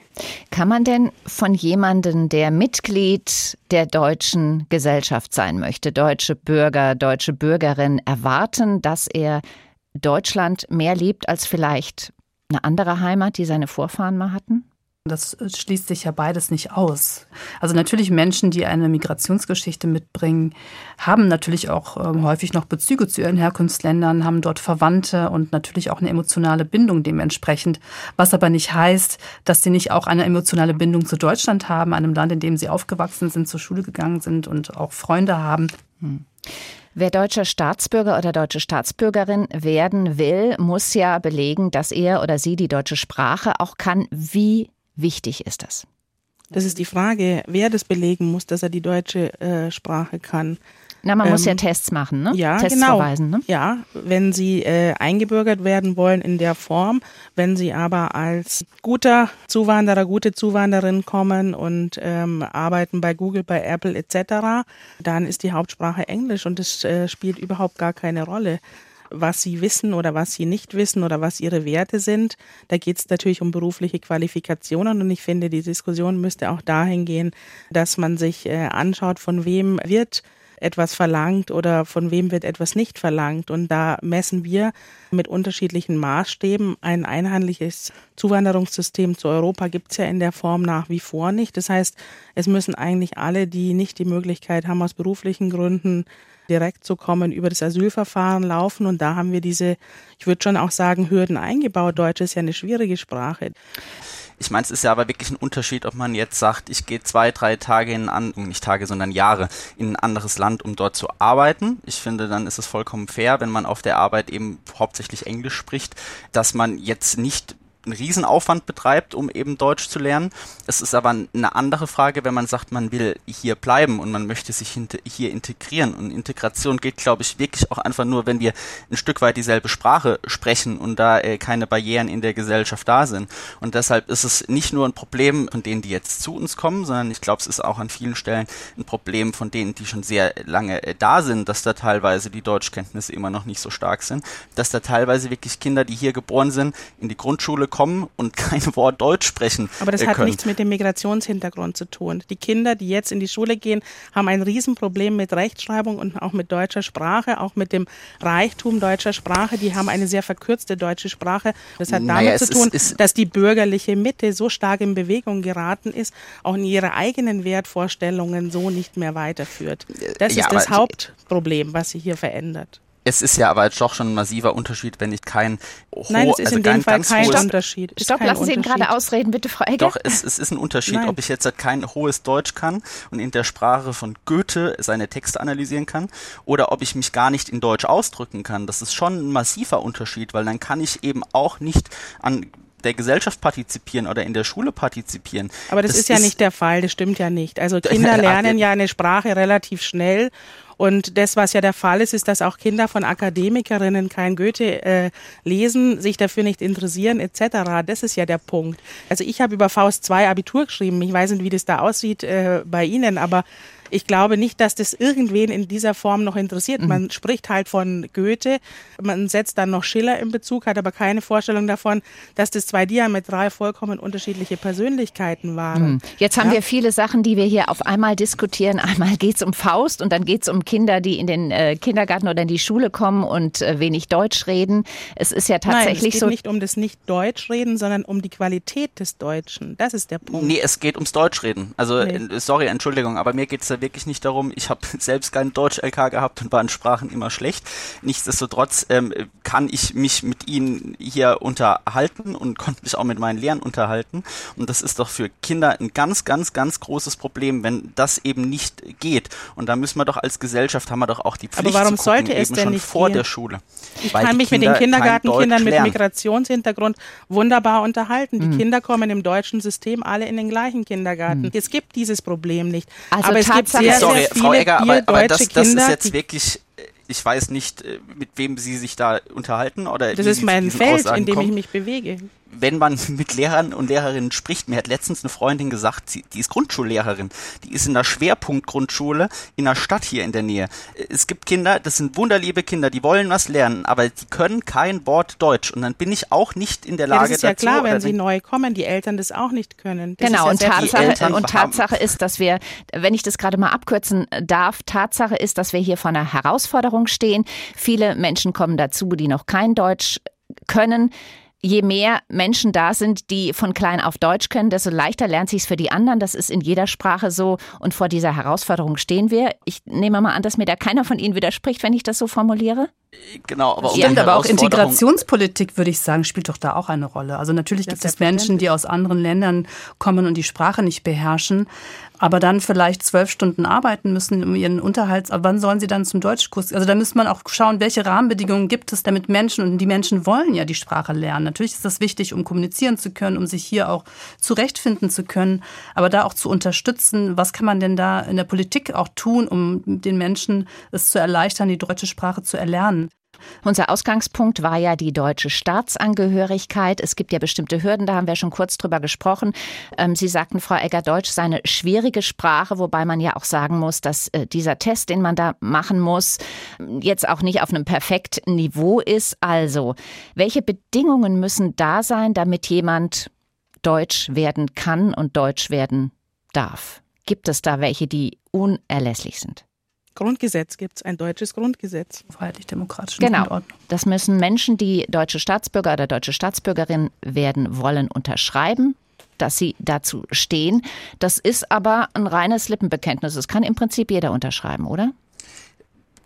Kann man denn von jemandem, der Mitglied der deutschen Gesellschaft sein möchte, deutsche Bürger, deutsche Bürgerin, erwarten, dass er Deutschland mehr liebt als vielleicht eine andere Heimat, die seine Vorfahren mal hatten? Das äh, schließt sich ja beides nicht aus. Also natürlich Menschen, die eine Migrationsgeschichte mitbringen, haben natürlich auch ähm, häufig noch Bezüge zu ihren Herkunftsländern, haben dort Verwandte und natürlich auch eine emotionale Bindung dementsprechend. Was aber nicht heißt, dass sie nicht auch eine emotionale Bindung zu Deutschland haben, einem Land, in dem sie aufgewachsen sind, zur Schule gegangen sind und auch Freunde haben. Hm. Wer deutscher Staatsbürger oder deutsche Staatsbürgerin werden will, muss ja belegen, dass er oder sie die deutsche Sprache auch kann. Wie wichtig ist das? Das ist die Frage, wer das belegen muss, dass er die deutsche äh, Sprache kann. Na, man ähm, muss ja Tests machen, ne? Ja, Tests genau. verweisen, ne? Ja, wenn Sie äh, eingebürgert werden wollen in der Form, wenn Sie aber als guter Zuwanderer, gute Zuwanderin kommen und ähm, arbeiten bei Google, bei Apple etc., dann ist die Hauptsprache Englisch und das äh, spielt überhaupt gar keine Rolle was sie wissen oder was sie nicht wissen oder was ihre Werte sind. Da geht es natürlich um berufliche Qualifikationen und ich finde, die Diskussion müsste auch dahin gehen, dass man sich äh, anschaut, von wem wird etwas verlangt oder von wem wird etwas nicht verlangt. Und da messen wir mit unterschiedlichen Maßstäben. Ein einheitliches Zuwanderungssystem zu Europa gibt es ja in der Form nach wie vor nicht. Das heißt, es müssen eigentlich alle, die nicht die Möglichkeit haben, aus beruflichen Gründen direkt zu kommen, über das Asylverfahren laufen. Und da haben wir diese, ich würde schon auch sagen, Hürden eingebaut. Deutsch ist ja eine schwierige Sprache. Ich meine, es ist ja aber wirklich ein Unterschied, ob man jetzt sagt, ich gehe zwei, drei Tage in ein, nicht Tage, sondern Jahre in ein anderes Land, um dort zu arbeiten. Ich finde, dann ist es vollkommen fair, wenn man auf der Arbeit eben hauptsächlich Englisch spricht, dass man jetzt nicht einen Riesenaufwand betreibt, um eben Deutsch zu lernen. Es ist aber eine andere Frage, wenn man sagt, man will hier bleiben und man möchte sich hier integrieren. Und Integration geht, glaube ich, wirklich auch einfach nur, wenn wir ein Stück weit dieselbe Sprache sprechen und da äh, keine Barrieren in der Gesellschaft da sind. Und deshalb ist es nicht nur ein Problem von denen, die jetzt zu uns kommen, sondern ich glaube, es ist auch an vielen Stellen ein Problem von denen, die schon sehr lange äh, da sind, dass da teilweise die Deutschkenntnisse immer noch nicht so stark sind, dass da teilweise wirklich Kinder, die hier geboren sind, in die Grundschule kommen und kein Wort Deutsch sprechen. Aber das hat nichts mit dem Migrationshintergrund zu tun. Die Kinder, die jetzt in die Schule gehen, haben ein Riesenproblem mit Rechtschreibung und auch mit deutscher Sprache, auch mit dem Reichtum deutscher Sprache. Die haben eine sehr verkürzte deutsche Sprache. Das hat damit naja, zu tun, ist, dass die bürgerliche Mitte so stark in Bewegung geraten ist, auch in ihre eigenen Wertvorstellungen so nicht mehr weiterführt. Das ja, ist das Hauptproblem, was sich hier verändert. Es ist ja aber doch schon ein massiver Unterschied, wenn ich kein hohes, Nein, es ist also in dem Fall kein hohes, Unterschied. Stopp, lassen Sie ihn gerade ausreden, bitte, Frau Egger. Doch, es, es ist ein Unterschied, Nein. ob ich jetzt kein hohes Deutsch kann und in der Sprache von Goethe seine Texte analysieren kann oder ob ich mich gar nicht in Deutsch ausdrücken kann. Das ist schon ein massiver Unterschied, weil dann kann ich eben auch nicht an der Gesellschaft partizipieren oder in der Schule partizipieren. Aber das, das ist ja ist nicht der Fall, das stimmt ja nicht. Also Kinder lernen ja eine Sprache relativ schnell und das, was ja der Fall ist, ist, dass auch Kinder von Akademikerinnen kein Goethe äh, lesen, sich dafür nicht interessieren etc. Das ist ja der Punkt. Also ich habe über Faust 2 Abitur geschrieben. Ich weiß nicht, wie das da aussieht äh, bei Ihnen, aber ich glaube nicht, dass das irgendwen in dieser Form noch interessiert. Mhm. Man spricht halt von Goethe, man setzt dann noch Schiller in Bezug, hat aber keine Vorstellung davon, dass das zwei diametral vollkommen unterschiedliche Persönlichkeiten waren. Mhm. Jetzt haben ja? wir viele Sachen, die wir hier auf einmal diskutieren. Einmal geht es um Faust und dann geht es um Kinder, die in den äh, Kindergarten oder in die Schule kommen und äh, wenig Deutsch reden. Es ist ja tatsächlich Nein, es geht so. nicht um das Nicht-Deutsch-Reden, sondern um die Qualität des Deutschen. Das ist der Punkt. Nee, es geht ums Deutschreden. Also, nee. Äh, sorry, Entschuldigung, aber mir geht es da wirklich nicht darum. Ich habe selbst keinen Deutsch-LK gehabt und war in Sprachen immer schlecht. Nichtsdestotrotz ähm, kann ich mich mit Ihnen hier unterhalten und konnte mich auch mit meinen Lehrern unterhalten. Und das ist doch für Kinder ein ganz, ganz, ganz großes Problem, wenn das eben nicht geht. Und da müssen wir doch als Gesellschaft haben wir doch auch die Pflicht Aber warum zu gucken, sollte es denn schon nicht vor gehen? der Schule. Ich kann mich mit den Kindergartenkindern mit Migrationshintergrund wunderbar unterhalten. Die mhm. Kinder kommen im deutschen System alle in den gleichen Kindergarten. Mhm. Es gibt dieses Problem nicht. Also aber es gibt sehr, Sorry, sehr viele Frau Egger, aber, aber das, das ist jetzt wirklich ich weiß nicht, äh, mit wem Sie sich da unterhalten oder. Das ist mein Feld, in dem kommen. ich mich bewege wenn man mit Lehrern und Lehrerinnen spricht, mir hat letztens eine Freundin gesagt, sie, die ist Grundschullehrerin, die ist in der Schwerpunktgrundschule in der Stadt hier in der Nähe. Es gibt Kinder, das sind wunderliebe Kinder, die wollen was lernen, aber die können kein Wort Deutsch und dann bin ich auch nicht in der Lage ja, das ist dazu. ja klar, wenn sie neu kommen, die Eltern das auch nicht können. Das genau, ja und, Tatsache, und Tatsache ist, dass wir, wenn ich das gerade mal abkürzen darf, Tatsache ist, dass wir hier vor einer Herausforderung stehen. Viele Menschen kommen dazu, die noch kein Deutsch können je mehr Menschen da sind, die von klein auf Deutsch können, desto leichter lernt sich es für die anderen. Das ist in jeder Sprache so. Und vor dieser Herausforderung stehen wir. Ich nehme mal an, dass mir da keiner von Ihnen widerspricht, wenn ich das so formuliere. Genau, aber Stimmt, aber auch Integrationspolitik, würde ich sagen, spielt doch da auch eine Rolle. Also natürlich gibt es Menschen, die aus anderen Ländern kommen und die Sprache nicht beherrschen, aber dann vielleicht zwölf Stunden arbeiten müssen, um ihren Unterhalt, aber wann sollen sie dann zum Deutschkurs? Also da müsste man auch schauen, welche Rahmenbedingungen gibt es, damit Menschen, und die Menschen wollen ja die Sprache lernen. Natürlich ist das wichtig, um kommunizieren zu können, um sich hier auch zurechtfinden zu können, aber da auch zu unterstützen, was kann man denn da in der Politik auch tun, um den Menschen es zu erleichtern, die deutsche Sprache zu erlernen? Unser Ausgangspunkt war ja die deutsche Staatsangehörigkeit. Es gibt ja bestimmte Hürden, da haben wir schon kurz drüber gesprochen. Ähm, Sie sagten, Frau Egger, Deutsch sei eine schwierige Sprache, wobei man ja auch sagen muss, dass äh, dieser Test, den man da machen muss, jetzt auch nicht auf einem perfekten Niveau ist. Also, welche Bedingungen müssen da sein, damit jemand Deutsch werden kann und Deutsch werden darf? Gibt es da welche, die unerlässlich sind? Grundgesetz gibt es, ein deutsches Grundgesetz. Freiheitlich-demokratischen Genau. Grundordnung. Das müssen Menschen, die deutsche Staatsbürger oder deutsche Staatsbürgerin werden wollen, unterschreiben dass sie dazu stehen. Das ist aber ein reines Lippenbekenntnis. Das kann im Prinzip jeder unterschreiben, oder?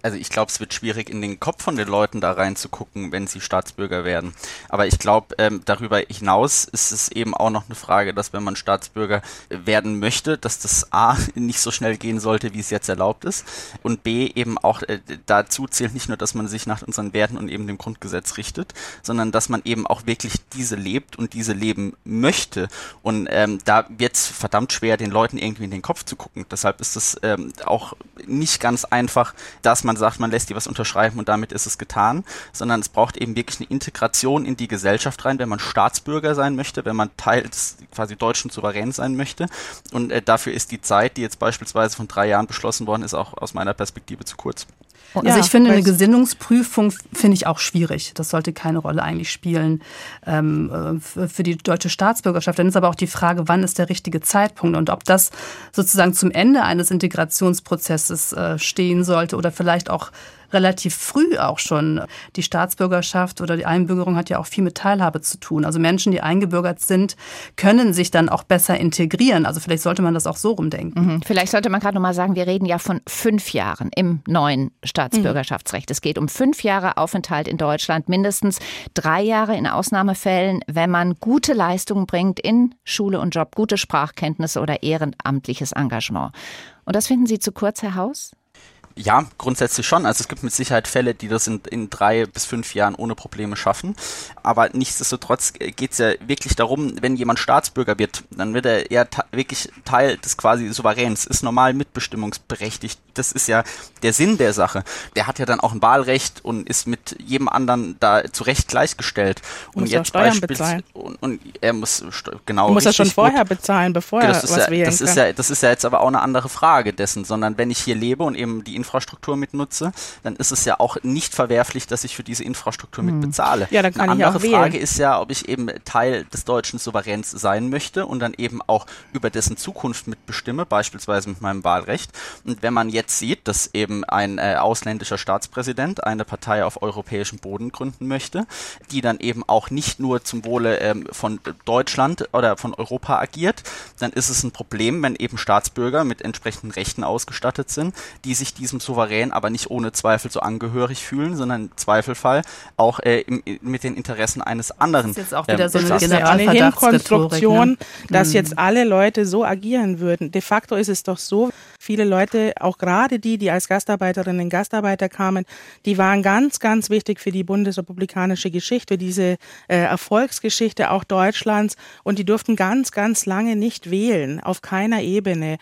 Also ich glaube, es wird schwierig, in den Kopf von den Leuten da reinzugucken, wenn sie Staatsbürger werden. Aber ich glaube, ähm, darüber hinaus ist es eben auch noch eine Frage, dass wenn man Staatsbürger werden möchte, dass das A nicht so schnell gehen sollte, wie es jetzt erlaubt ist. Und B eben auch äh, dazu zählt nicht nur, dass man sich nach unseren Werten und eben dem Grundgesetz richtet, sondern dass man eben auch wirklich diese lebt und diese leben möchte. Und ähm, da wird es verdammt schwer, den Leuten irgendwie in den Kopf zu gucken. Deshalb ist es ähm, auch nicht ganz einfach, dass man sagt, man lässt die was unterschreiben und damit ist es getan, sondern es braucht eben wirklich eine Integration in die Gesellschaft rein, wenn man Staatsbürger sein möchte, wenn man Teil des quasi deutschen Souveräns sein möchte. Und äh, dafür ist die Zeit, die jetzt beispielsweise von drei Jahren beschlossen worden ist, auch aus meiner Perspektive zu kurz. Also ja, ich finde, eine Gesinnungsprüfung finde ich auch schwierig. Das sollte keine Rolle eigentlich spielen ähm, für die deutsche Staatsbürgerschaft. Dann ist aber auch die Frage, wann ist der richtige Zeitpunkt und ob das sozusagen zum Ende eines Integrationsprozesses äh, stehen sollte oder vielleicht auch relativ früh auch schon. Die Staatsbürgerschaft oder die Einbürgerung hat ja auch viel mit Teilhabe zu tun. Also Menschen, die eingebürgert sind, können sich dann auch besser integrieren. Also vielleicht sollte man das auch so rumdenken. Mhm. Vielleicht sollte man gerade noch mal sagen, wir reden ja von fünf Jahren im neuen Staatsbürgerschaftsrecht. Mhm. Es geht um fünf Jahre Aufenthalt in Deutschland, mindestens drei Jahre in Ausnahmefällen, wenn man gute Leistungen bringt in Schule und Job, gute Sprachkenntnisse oder ehrenamtliches Engagement. Und das finden Sie zu kurz, Herr Haus? Ja, grundsätzlich schon. Also es gibt mit Sicherheit Fälle, die das in, in drei bis fünf Jahren ohne Probleme schaffen. Aber nichtsdestotrotz geht es ja wirklich darum, wenn jemand Staatsbürger wird, dann wird er ja wirklich Teil des quasi Souveräns, ist normal mitbestimmungsberechtigt. Das ist ja der Sinn der Sache. Der hat ja dann auch ein Wahlrecht und ist mit jedem anderen da zu Recht gleichgestellt. Und muss jetzt beispielsweise und, und, er muss genau. muss er schon vorher gut. bezahlen, bevor er was ja, wählen das kann. Ist ja, das ist ja jetzt aber auch eine andere Frage dessen, sondern wenn ich hier lebe und eben die Infrastruktur mitnutze, dann ist es ja auch nicht verwerflich, dass ich für diese Infrastruktur Hm. mit bezahle. Ja, dann kann Eine ich auch andere wählen. Frage ist ja, ob ich eben Teil des deutschen Souveräns sein möchte und dann eben auch über dessen Zukunft mitbestimme, beispielsweise mit meinem Wahlrecht. Und wenn man jetzt sieht, dass eben ein äh, ausländischer Staatspräsident eine Partei auf europäischem Boden gründen möchte, die dann eben auch nicht nur zum Wohle ähm, von Deutschland oder von Europa agiert, dann ist es ein Problem, wenn eben Staatsbürger mit entsprechenden Rechten ausgestattet sind, die sich diesem Souverän aber nicht ohne Zweifel so angehörig fühlen, sondern im Zweifelfall auch äh, im, mit den Interessen eines anderen. Das ist jetzt auch wieder so eine Das ist ja Generalverdachtsrhetorik, ohnehin Konstruktion, ne? dass Hm. jetzt alle Leute so agieren würden. De facto ist es doch so, viele Leute, auch gerade die, die als Gastarbeiterinnen und Gastarbeiter kamen, die waren ganz, ganz wichtig für die bundesrepublikanische Geschichte, diese äh, Erfolgsgeschichte auch Deutschlands und die durften ganz, ganz lange nicht wählen, auf keiner Ebene.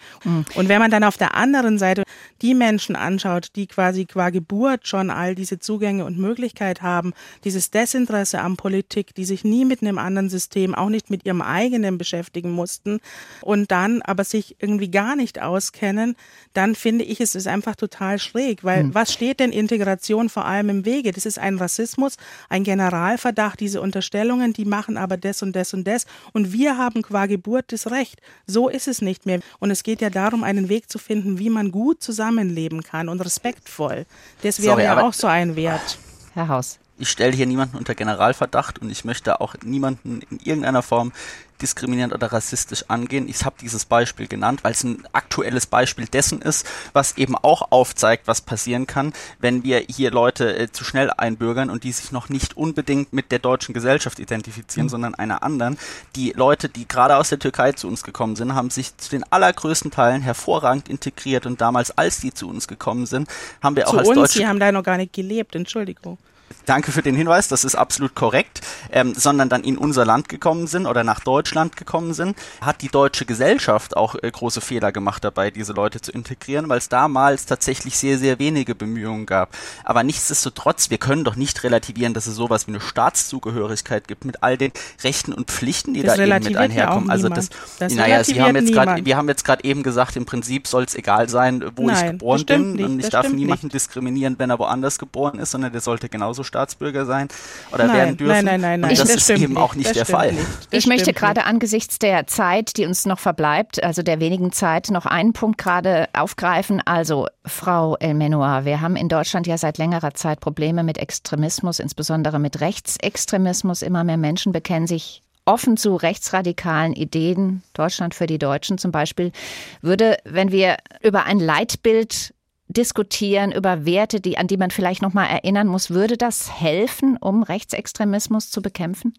Und wenn man dann auf der anderen Seite die Menschen anschaut, die quasi qua Geburt schon all diese Zugänge und Möglichkeit haben, dieses Desinteresse an Politik, die sich nie mit einem anderen System, auch nicht mit ihrem eigenen beschäftigen mussten und dann aber sich irgendwie gar nicht auskennen, dann finde ich, es ist einfach total schräg, weil was steht denn Integration vor allem im Wege? Das ist ein Rassismus, ein Generalverdacht, diese Unterstellungen, die machen aber das und das und das und wir haben qua Geburt das Recht. So ist es nicht mehr. Und es geht ja darum, einen Weg zu finden, wie man gut zusammenleben kann und respektvoll. Das wäre Sorry, ja auch so ein Wert. Herr Haus. Ich stelle hier niemanden unter Generalverdacht und ich möchte auch niemanden in irgendeiner Form diskriminierend oder rassistisch angehen. Ich habe dieses Beispiel genannt, weil es ein aktuelles Beispiel dessen ist, was eben auch aufzeigt, was passieren kann, wenn wir hier Leute äh, zu schnell einbürgern und die sich noch nicht unbedingt mit der deutschen Gesellschaft identifizieren, sondern einer anderen. Die Leute, die gerade aus der Türkei zu uns gekommen sind, haben sich zu den allergrößten Teilen hervorragend integriert und damals, als die zu uns gekommen sind, haben wir auch Zu als uns, Deutsche die haben da noch gar nicht gelebt, Entschuldigung. Danke für den Hinweis, das ist absolut korrekt, ähm, sondern dann in unser Land gekommen sind oder nach Deutschland gekommen sind, hat die deutsche Gesellschaft auch äh, große Fehler gemacht dabei, diese Leute zu integrieren, weil es damals tatsächlich sehr, sehr wenige Bemühungen gab. Aber nichtsdestotrotz, wir können doch nicht relativieren, dass es sowas wie eine Staatszugehörigkeit gibt mit all den Rechten und Pflichten, die Das da eben mit relativiert ja einherkommen. also das. Das naja, Sie haben relativiert jetzt gerade, wir haben jetzt gerade eben gesagt, im Prinzip soll es egal sein, wo ich Nein, geboren das stimmt bin nicht, und ich darf niemanden nicht. diskriminieren, wenn er woanders geboren ist, sondern der sollte genauso Staatsbürger sein oder Nein, werden dürfen. nein, nein, nein, nein. Und das, das ist eben auch nicht Das der Fall. nicht. Ich möchte gerade angesichts der Zeit, die uns noch verbleibt, also der wenigen Zeit, noch einen Punkt gerade aufgreifen. Also, Frau El-Menoir, wir haben in Deutschland ja seit längerer Zeit Probleme mit Extremismus, insbesondere mit Rechtsextremismus. Immer mehr Menschen bekennen sich offen zu rechtsradikalen Ideen. Deutschland für die Deutschen zum Beispiel würde, wenn wir über ein Leitbild diskutieren über Werte, die, an die man vielleicht noch mal erinnern muss, würde das helfen, um Rechtsextremismus zu bekämpfen?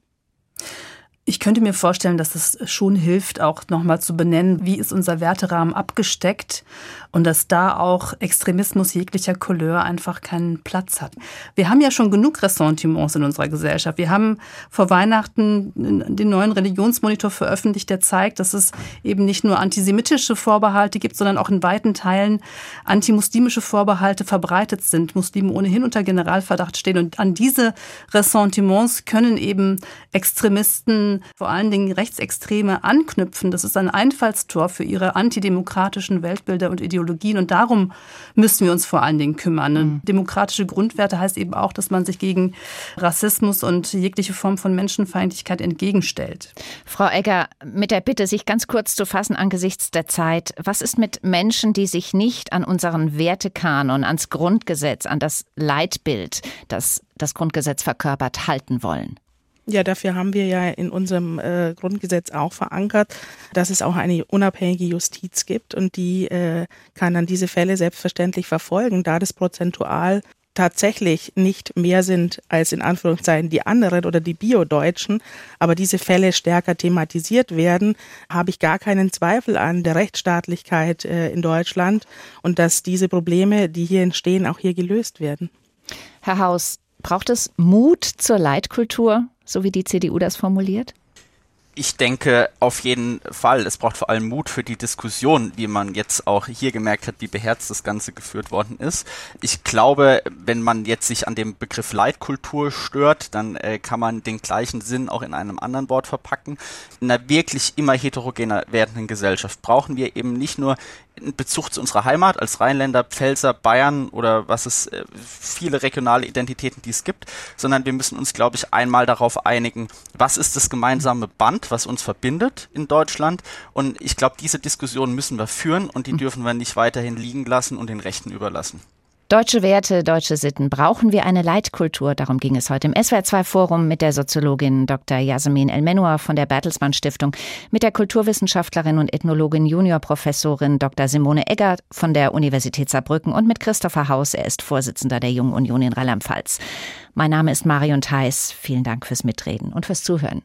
Ich könnte mir vorstellen, dass es schon hilft, auch nochmal zu benennen, wie ist unser Werterahmen abgesteckt und dass da auch Extremismus jeglicher Couleur einfach keinen Platz hat. Wir haben ja schon genug Ressentiments in unserer Gesellschaft. Wir haben vor Weihnachten den neuen Religionsmonitor veröffentlicht, der zeigt, dass es eben nicht nur antisemitische Vorbehalte gibt, sondern auch in weiten Teilen antimuslimische Vorbehalte verbreitet sind, Muslime ohnehin unter Generalverdacht stehen. Und an diese Ressentiments können eben Extremisten, vor allen Dingen Rechtsextreme, anknüpfen. Das ist ein Einfallstor für ihre antidemokratischen Weltbilder und Ideologien. Und darum müssen wir uns vor allen Dingen kümmern. Und Demokratische Grundwerte heißt eben auch, dass man sich gegen Rassismus und jegliche Form von Menschenfeindlichkeit entgegenstellt. Frau Egger, mit der Bitte, sich ganz kurz zu fassen angesichts der Zeit. Was ist mit Menschen, die sich nicht an unseren Wertekanon, ans Grundgesetz, an das Leitbild, das das Grundgesetz verkörpert, halten wollen? Ja, dafür haben wir ja in unserem äh, Grundgesetz auch verankert, dass es auch eine unabhängige Justiz gibt und die äh, kann dann diese Fälle selbstverständlich verfolgen, da das prozentual tatsächlich nicht mehr sind als in Anführungszeichen die anderen oder die Bio-Deutschen, aber diese Fälle stärker thematisiert werden, habe ich gar keinen Zweifel an der Rechtsstaatlichkeit äh, in Deutschland und dass diese Probleme, die hier entstehen, auch hier gelöst werden. Herr Haus, braucht es Mut zur Leitkultur, so wie die CDU das formuliert? Ich denke auf jeden Fall. Es braucht vor allem Mut für die Diskussion, wie man jetzt auch hier gemerkt hat, wie beherzt das Ganze geführt worden ist. Ich glaube, wenn man jetzt sich an dem Begriff Leitkultur stört, dann äh, kann man den gleichen Sinn auch in einem anderen Wort verpacken. In einer wirklich immer heterogener werdenden Gesellschaft brauchen wir eben nicht nur in Bezug zu unserer Heimat als Rheinländer, Pfälzer, Bayern oder was es äh, viele regionale Identitäten, die es gibt, sondern wir müssen uns, glaube ich, einmal darauf einigen, was ist das gemeinsame Band, was uns verbindet in Deutschland. Und ich glaube, diese Diskussion müssen wir führen und die hm. dürfen wir nicht weiterhin liegen lassen und den Rechten überlassen. Deutsche Werte, deutsche Sitten. Brauchen wir eine Leitkultur? Darum ging es heute im SWR2-Forum mit der Soziologin Dr. Jasmin Elmenua von der Bertelsmann Stiftung, mit der Kulturwissenschaftlerin und Ethnologin Juniorprofessorin Dr. Simone Egger von der Universität Saarbrücken und mit Christopher Haus. Er ist Vorsitzender der Jungen Union in Rheinland-Pfalz. Mein Name ist Marion Theis. Vielen Dank fürs Mitreden und fürs Zuhören.